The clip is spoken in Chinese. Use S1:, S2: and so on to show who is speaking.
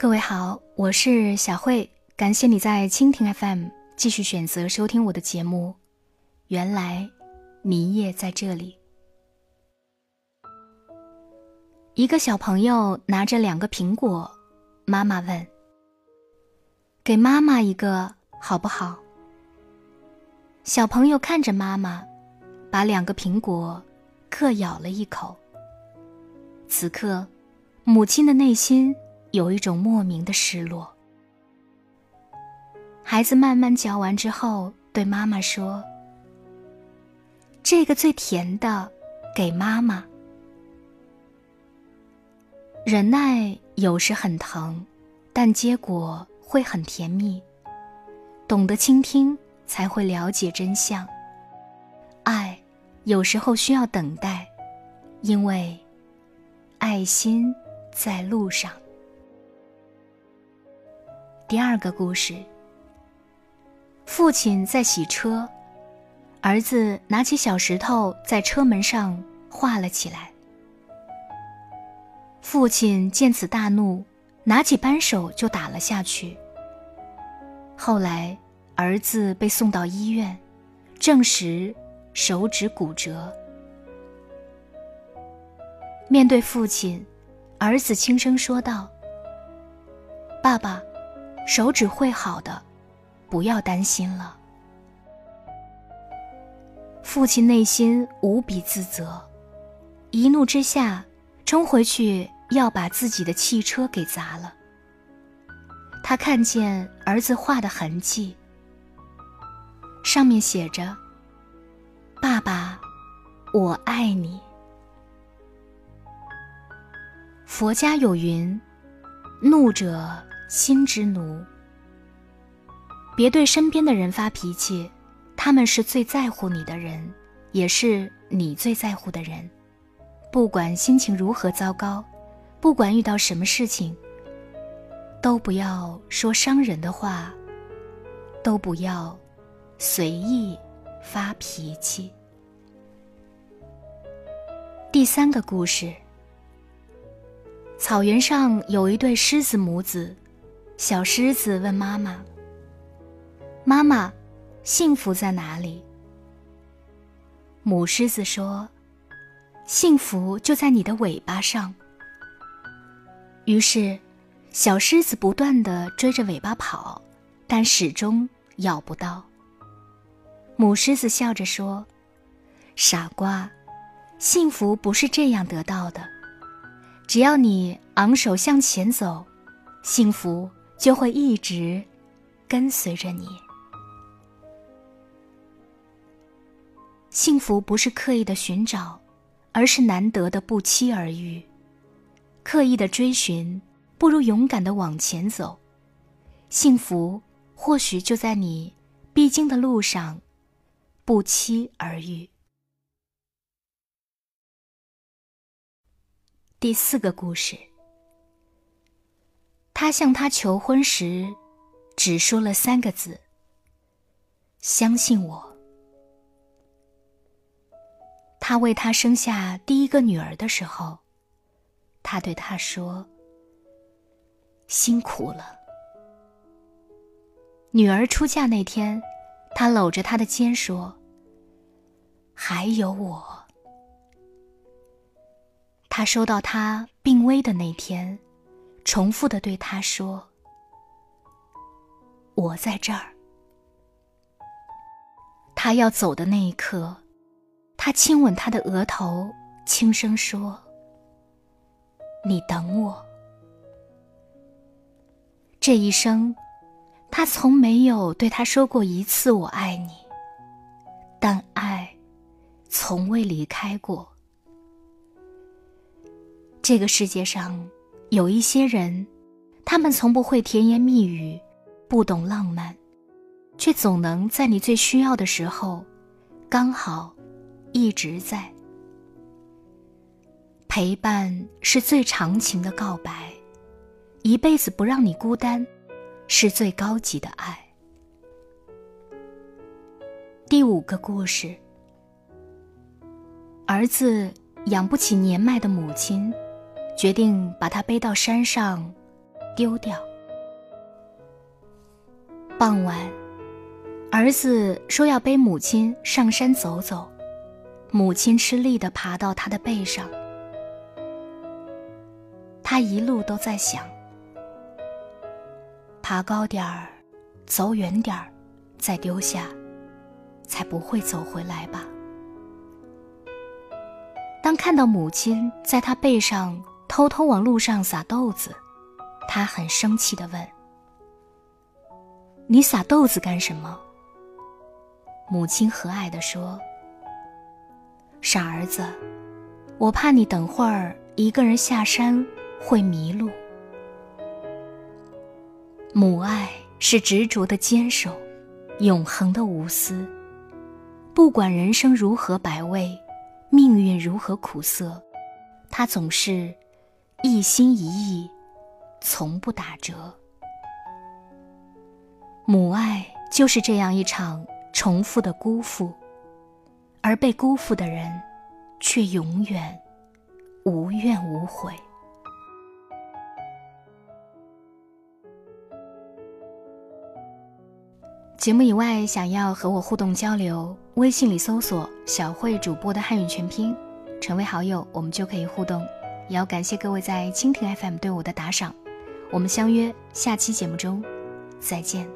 S1: 各位好，我是小慧，感谢你在蜻蜓 FM 继续选择收听我的节目。原来你也在这里。一个小朋友拿着两个苹果，妈妈问：“给妈妈一个好不好？”小朋友看着妈妈，把两个苹果各咬了一口。此刻，母亲的内心有一种莫名的失落。孩子慢慢嚼完之后，对妈妈说：“这个最甜的，给妈妈。”忍耐有时很疼，但结果会很甜蜜。懂得倾听，才会了解真相。爱有时候需要等待，因为。爱心在路上。第二个故事：父亲在洗车，儿子拿起小石头在车门上画了起来。父亲见此大怒，拿起扳手就打了下去。后来，儿子被送到医院，证实手指骨折。面对父亲，儿子轻声说道：“爸爸，手指会好的，不要担心了。”父亲内心无比自责，一怒之下冲回去要把自己的汽车给砸了。他看见儿子画的痕迹，上面写着：“爸爸，我爱你。”佛家有云：“怒者心之奴。”别对身边的人发脾气，他们是最在乎你的人，也是你最在乎的人。不管心情如何糟糕，不管遇到什么事情，都不要说伤人的话，都不要随意发脾气。第三个故事。草原上有一对狮子母子，小狮子问妈妈：“妈妈，幸福在哪里？”母狮子说：“幸福就在你的尾巴上。”于是，小狮子不断的追着尾巴跑，但始终咬不到。母狮子笑着说：“傻瓜，幸福不是这样得到的。”只要你昂首向前走，幸福就会一直跟随着你。幸福不是刻意的寻找，而是难得的不期而遇。刻意的追寻，不如勇敢的往前走。幸福或许就在你必经的路上，不期而遇。第四个故事，他向她求婚时，只说了三个字：“相信我。”他为她生下第一个女儿的时候，他对她说：“辛苦了。”女儿出嫁那天，他搂着她的肩说：“还有我。”他收到他病危的那天，重复的对他说：“我在这儿。”他要走的那一刻，他亲吻他的额头，轻声说：“你等我。”这一生，他从没有对他说过一次“我爱你”，但爱从未离开过。这个世界上，有一些人，他们从不会甜言蜜语，不懂浪漫，却总能在你最需要的时候，刚好一直在。陪伴是最长情的告白，一辈子不让你孤单，是最高级的爱。第五个故事，儿子养不起年迈的母亲。决定把他背到山上，丢掉。傍晚，儿子说要背母亲上山走走，母亲吃力地爬到他的背上。他一路都在想：爬高点儿，走远点儿，再丢下，才不会走回来吧。当看到母亲在他背上偷偷往路上撒豆子，他很生气地问：“你撒豆子干什么？”母亲和蔼地说：“傻儿子，我怕你等会儿一个人下山。”会迷路。母爱是执着的坚守，永恒的无私。不管人生如何百味，命运如何苦涩，他总是一心一意，从不打折。母爱就是这样一场重复的辜负，而被辜负的人，却永远无怨无悔。节目以外，想要和我互动交流，微信里搜索“小慧主播”的汉语全拼，成为好友，我们就可以互动。也要感谢各位在蜻蜓 FM 对我的打赏，我们相约下期节目中再见。